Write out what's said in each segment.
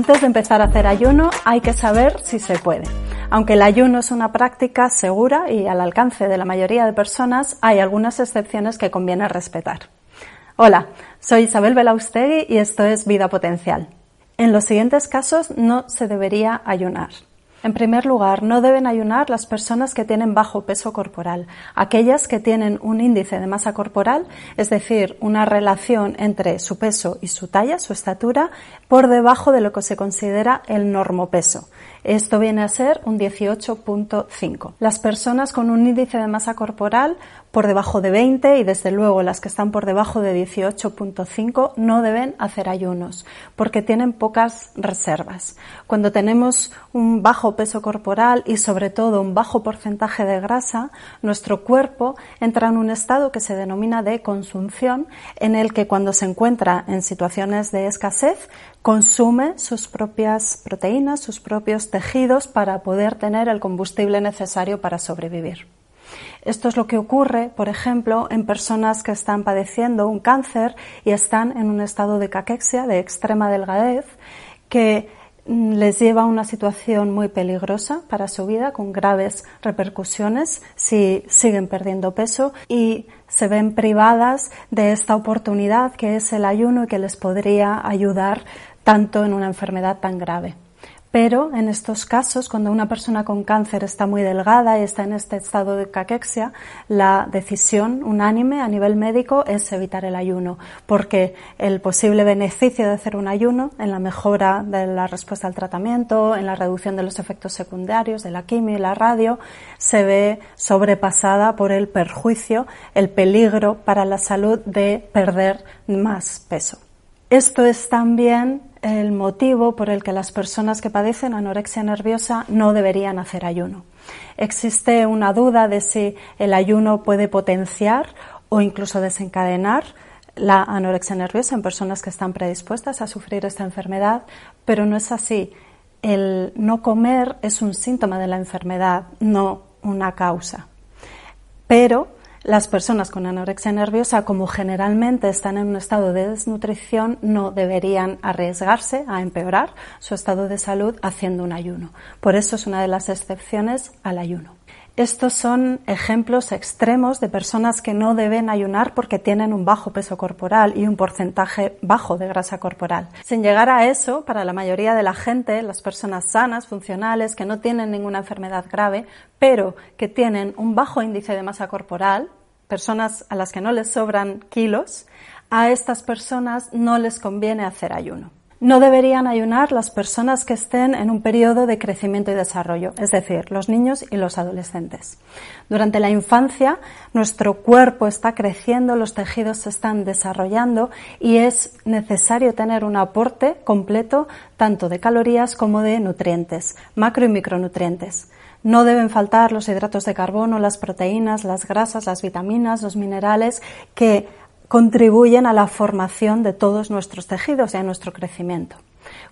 Antes de empezar a hacer ayuno hay que saber si se puede. Aunque el ayuno es una práctica segura y al alcance de la mayoría de personas, hay algunas excepciones que conviene respetar. Hola, soy Isabel Belaustegui y esto es Vida Potencial. En los siguientes casos no se debería ayunar. En primer lugar, no deben ayunar las personas que tienen bajo peso corporal, aquellas que tienen un índice de masa corporal, es decir, una relación entre su peso y su talla, su estatura, por debajo de lo que se considera el normopeso. Esto viene a ser un 18.5. Las personas con un índice de masa corporal por debajo de 20 y desde luego las que están por debajo de 18.5 no deben hacer ayunos porque tienen pocas reservas. Cuando tenemos un bajo peso corporal y sobre todo un bajo porcentaje de grasa, nuestro cuerpo entra en un estado que se denomina de consunción en el que cuando se encuentra en situaciones de escasez consume sus propias proteínas, sus propios tejidos para poder tener el combustible necesario para sobrevivir. Esto es lo que ocurre, por ejemplo, en personas que están padeciendo un cáncer y están en un estado de caquexia, de extrema delgadez, que mm, les lleva a una situación muy peligrosa para su vida, con graves repercusiones si siguen perdiendo peso y se ven privadas de esta oportunidad que es el ayuno y que les podría ayudar tanto en una enfermedad tan grave. Pero en estos casos, cuando una persona con cáncer está muy delgada y está en este estado de caquexia, la decisión unánime a nivel médico es evitar el ayuno, porque el posible beneficio de hacer un ayuno en la mejora de la respuesta al tratamiento, en la reducción de los efectos secundarios de la quimio y la radio, se ve sobrepasada por el perjuicio, el peligro para la salud de perder más peso. Esto es también el motivo por el que las personas que padecen anorexia nerviosa no deberían hacer ayuno. Existe una duda de si el ayuno puede potenciar o incluso desencadenar la anorexia nerviosa en personas que están predispuestas a sufrir esta enfermedad, pero no es así. El no comer es un síntoma de la enfermedad, no una causa. Pero las personas con anorexia nerviosa, como generalmente están en un estado de desnutrición, no deberían arriesgarse a empeorar su estado de salud haciendo un ayuno. Por eso es una de las excepciones al ayuno. Estos son ejemplos extremos de personas que no deben ayunar porque tienen un bajo peso corporal y un porcentaje bajo de grasa corporal. Sin llegar a eso, para la mayoría de la gente, las personas sanas, funcionales, que no tienen ninguna enfermedad grave, pero que tienen un bajo índice de masa corporal, personas a las que no les sobran kilos, a estas personas no les conviene hacer ayuno. No deberían ayunar las personas que estén en un periodo de crecimiento y desarrollo, es decir, los niños y los adolescentes. Durante la infancia, nuestro cuerpo está creciendo, los tejidos se están desarrollando y es necesario tener un aporte completo tanto de calorías como de nutrientes, macro y micronutrientes. No deben faltar los hidratos de carbono, las proteínas, las grasas, las vitaminas, los minerales que contribuyen a la formación de todos nuestros tejidos y a nuestro crecimiento.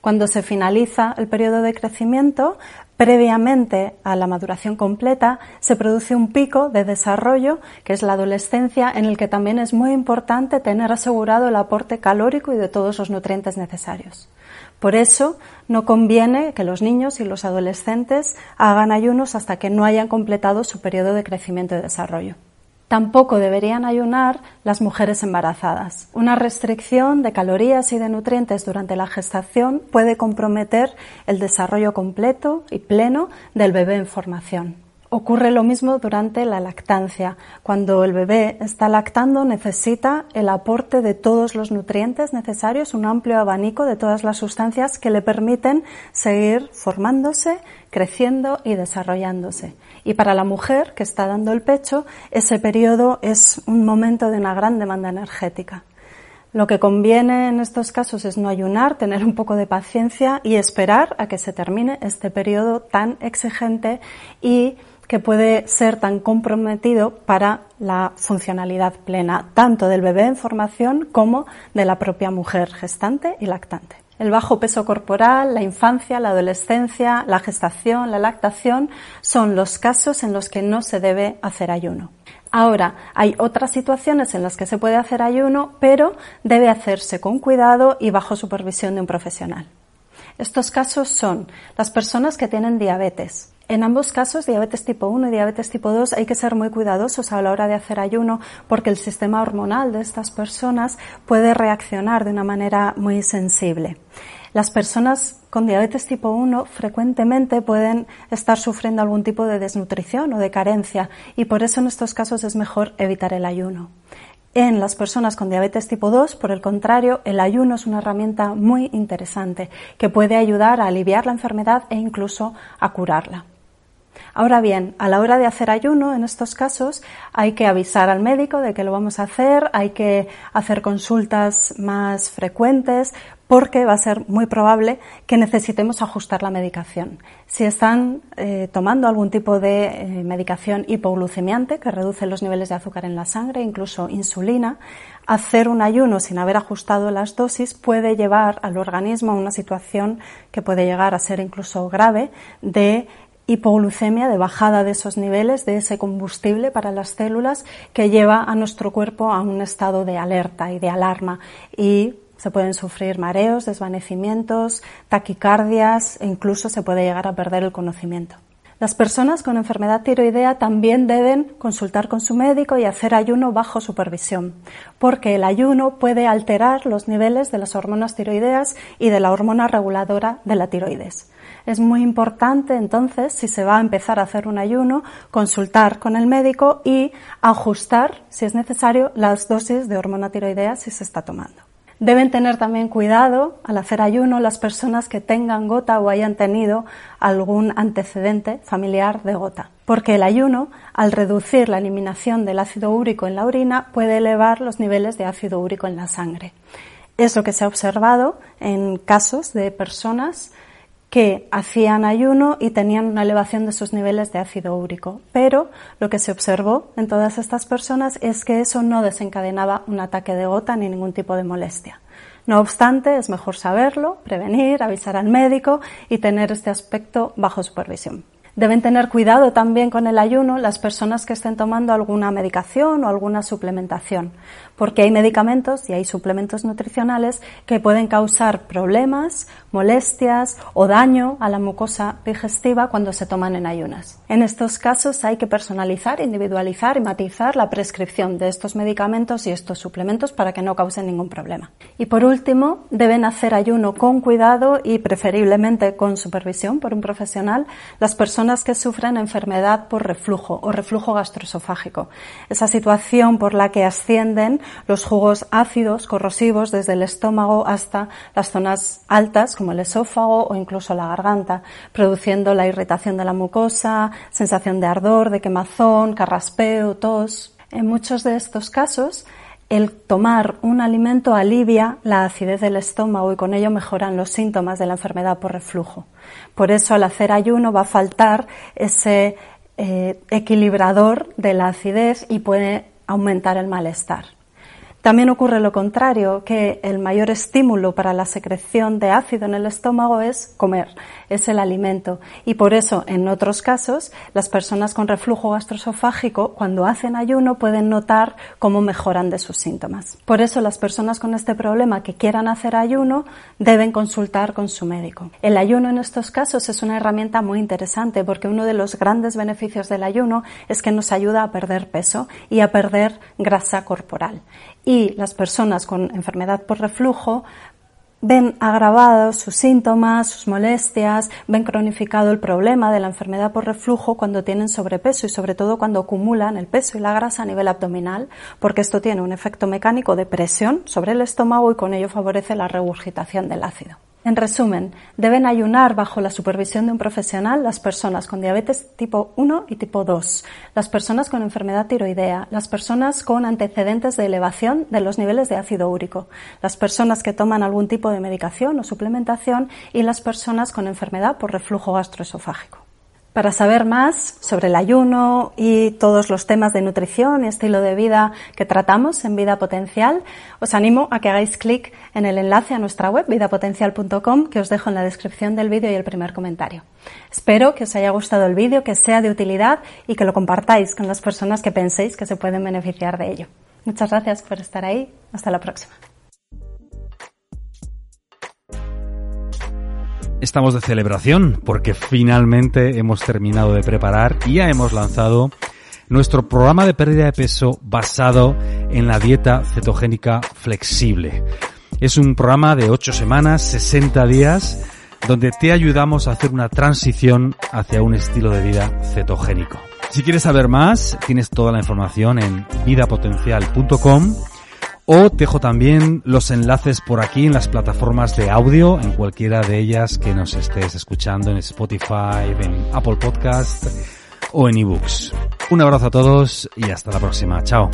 Cuando se finaliza el periodo de crecimiento, previamente a la maduración completa, se produce un pico de desarrollo, que es la adolescencia, en el que también es muy importante tener asegurado el aporte calórico y de todos los nutrientes necesarios. Por eso, no conviene que los niños y los adolescentes hagan ayunos hasta que no hayan completado su periodo de crecimiento y desarrollo. Tampoco deberían ayunar las mujeres embarazadas. Una restricción de calorías y de nutrientes durante la gestación puede comprometer el desarrollo completo y pleno del bebé en formación. Ocurre lo mismo durante la lactancia. Cuando el bebé está lactando necesita el aporte de todos los nutrientes necesarios, un amplio abanico de todas las sustancias que le permiten seguir formándose, creciendo y desarrollándose. Y para la mujer que está dando el pecho, ese periodo es un momento de una gran demanda energética. Lo que conviene en estos casos es no ayunar, tener un poco de paciencia y esperar a que se termine este periodo tan exigente y que puede ser tan comprometido para la funcionalidad plena tanto del bebé en formación como de la propia mujer gestante y lactante. El bajo peso corporal, la infancia, la adolescencia, la gestación, la lactación son los casos en los que no se debe hacer ayuno. Ahora, hay otras situaciones en las que se puede hacer ayuno, pero debe hacerse con cuidado y bajo supervisión de un profesional. Estos casos son las personas que tienen diabetes, en ambos casos, diabetes tipo 1 y diabetes tipo 2, hay que ser muy cuidadosos a la hora de hacer ayuno porque el sistema hormonal de estas personas puede reaccionar de una manera muy sensible. Las personas con diabetes tipo 1 frecuentemente pueden estar sufriendo algún tipo de desnutrición o de carencia y por eso en estos casos es mejor evitar el ayuno. En las personas con diabetes tipo 2, por el contrario, el ayuno es una herramienta muy interesante que puede ayudar a aliviar la enfermedad e incluso a curarla. Ahora bien, a la hora de hacer ayuno, en estos casos, hay que avisar al médico de que lo vamos a hacer, hay que hacer consultas más frecuentes, porque va a ser muy probable que necesitemos ajustar la medicación. Si están eh, tomando algún tipo de eh, medicación hipoglucemiante que reduce los niveles de azúcar en la sangre, incluso insulina, hacer un ayuno sin haber ajustado las dosis puede llevar al organismo a una situación que puede llegar a ser incluso grave de hipoglucemia, de bajada de esos niveles, de ese combustible para las células que lleva a nuestro cuerpo a un estado de alerta y de alarma y se pueden sufrir mareos, desvanecimientos, taquicardias e incluso se puede llegar a perder el conocimiento. Las personas con enfermedad tiroidea también deben consultar con su médico y hacer ayuno bajo supervisión, porque el ayuno puede alterar los niveles de las hormonas tiroideas y de la hormona reguladora de la tiroides. Es muy importante entonces, si se va a empezar a hacer un ayuno, consultar con el médico y ajustar, si es necesario, las dosis de hormona tiroidea si se está tomando. Deben tener también cuidado al hacer ayuno las personas que tengan gota o hayan tenido algún antecedente familiar de gota, porque el ayuno, al reducir la eliminación del ácido úrico en la orina, puede elevar los niveles de ácido úrico en la sangre. Es lo que se ha observado en casos de personas que hacían ayuno y tenían una elevación de sus niveles de ácido úrico. Pero lo que se observó en todas estas personas es que eso no desencadenaba un ataque de gota ni ningún tipo de molestia. No obstante, es mejor saberlo, prevenir, avisar al médico y tener este aspecto bajo supervisión. Deben tener cuidado también con el ayuno las personas que estén tomando alguna medicación o alguna suplementación, porque hay medicamentos y hay suplementos nutricionales que pueden causar problemas, molestias o daño a la mucosa digestiva cuando se toman en ayunas. En estos casos hay que personalizar, individualizar y matizar la prescripción de estos medicamentos y estos suplementos para que no causen ningún problema. Y por último, deben hacer ayuno con cuidado y preferiblemente con supervisión por un profesional las personas que sufren enfermedad por reflujo o reflujo gastroesofágico. Esa situación por la que ascienden los jugos ácidos, corrosivos, desde el estómago hasta las zonas altas, como el esófago o incluso la garganta, produciendo la irritación de la mucosa, sensación de ardor, de quemazón, carraspeo, tos. En muchos de estos casos, el tomar un alimento alivia la acidez del estómago y con ello mejoran los síntomas de la enfermedad por reflujo. Por eso al hacer ayuno va a faltar ese eh, equilibrador de la acidez y puede aumentar el malestar. También ocurre lo contrario, que el mayor estímulo para la secreción de ácido en el estómago es comer, es el alimento. Y por eso, en otros casos, las personas con reflujo gastroesofágico, cuando hacen ayuno, pueden notar cómo mejoran de sus síntomas. Por eso, las personas con este problema que quieran hacer ayuno deben consultar con su médico. El ayuno en estos casos es una herramienta muy interesante porque uno de los grandes beneficios del ayuno es que nos ayuda a perder peso y a perder grasa corporal y las personas con enfermedad por reflujo ven agravados sus síntomas, sus molestias, ven cronificado el problema de la enfermedad por reflujo cuando tienen sobrepeso y sobre todo cuando acumulan el peso y la grasa a nivel abdominal, porque esto tiene un efecto mecánico de presión sobre el estómago y con ello favorece la regurgitación del ácido. En resumen, deben ayunar bajo la supervisión de un profesional las personas con diabetes tipo 1 y tipo 2, las personas con enfermedad tiroidea, las personas con antecedentes de elevación de los niveles de ácido úrico, las personas que toman algún tipo de medicación o suplementación y las personas con enfermedad por reflujo gastroesofágico. Para saber más sobre el ayuno y todos los temas de nutrición y estilo de vida que tratamos en Vida Potencial, os animo a que hagáis clic en el enlace a nuestra web vidapotencial.com que os dejo en la descripción del vídeo y el primer comentario. Espero que os haya gustado el vídeo, que sea de utilidad y que lo compartáis con las personas que penséis que se pueden beneficiar de ello. Muchas gracias por estar ahí. Hasta la próxima. Estamos de celebración porque finalmente hemos terminado de preparar y ya hemos lanzado nuestro programa de pérdida de peso basado en la dieta cetogénica flexible. Es un programa de 8 semanas, 60 días, donde te ayudamos a hacer una transición hacia un estilo de vida cetogénico. Si quieres saber más, tienes toda la información en vidapotencial.com o dejo también los enlaces por aquí en las plataformas de audio, en cualquiera de ellas que nos estés escuchando en Spotify, en Apple Podcast o en eBooks. Un abrazo a todos y hasta la próxima. Chao.